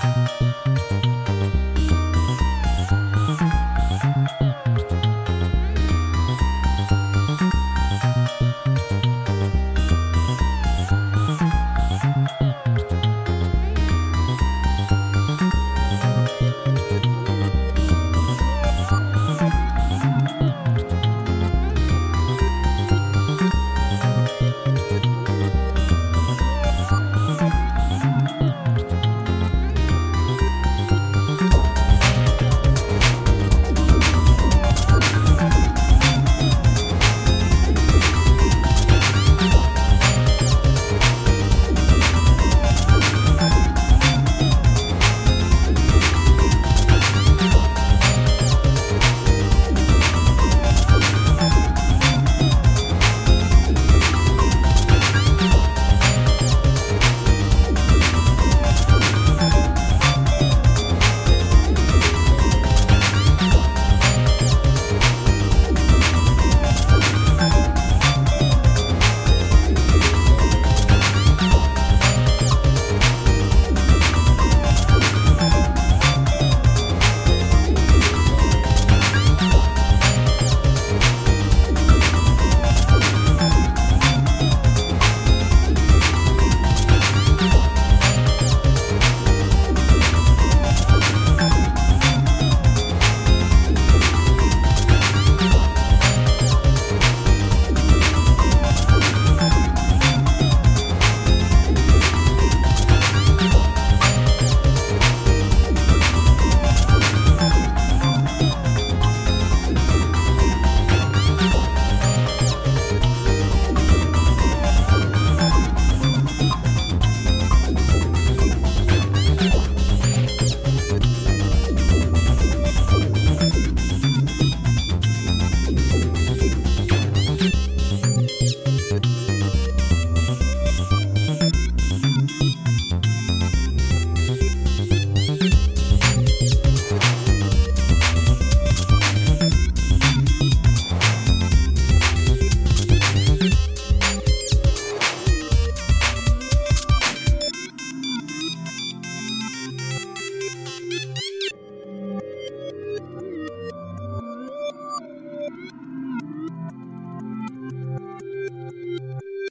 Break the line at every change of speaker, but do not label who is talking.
Música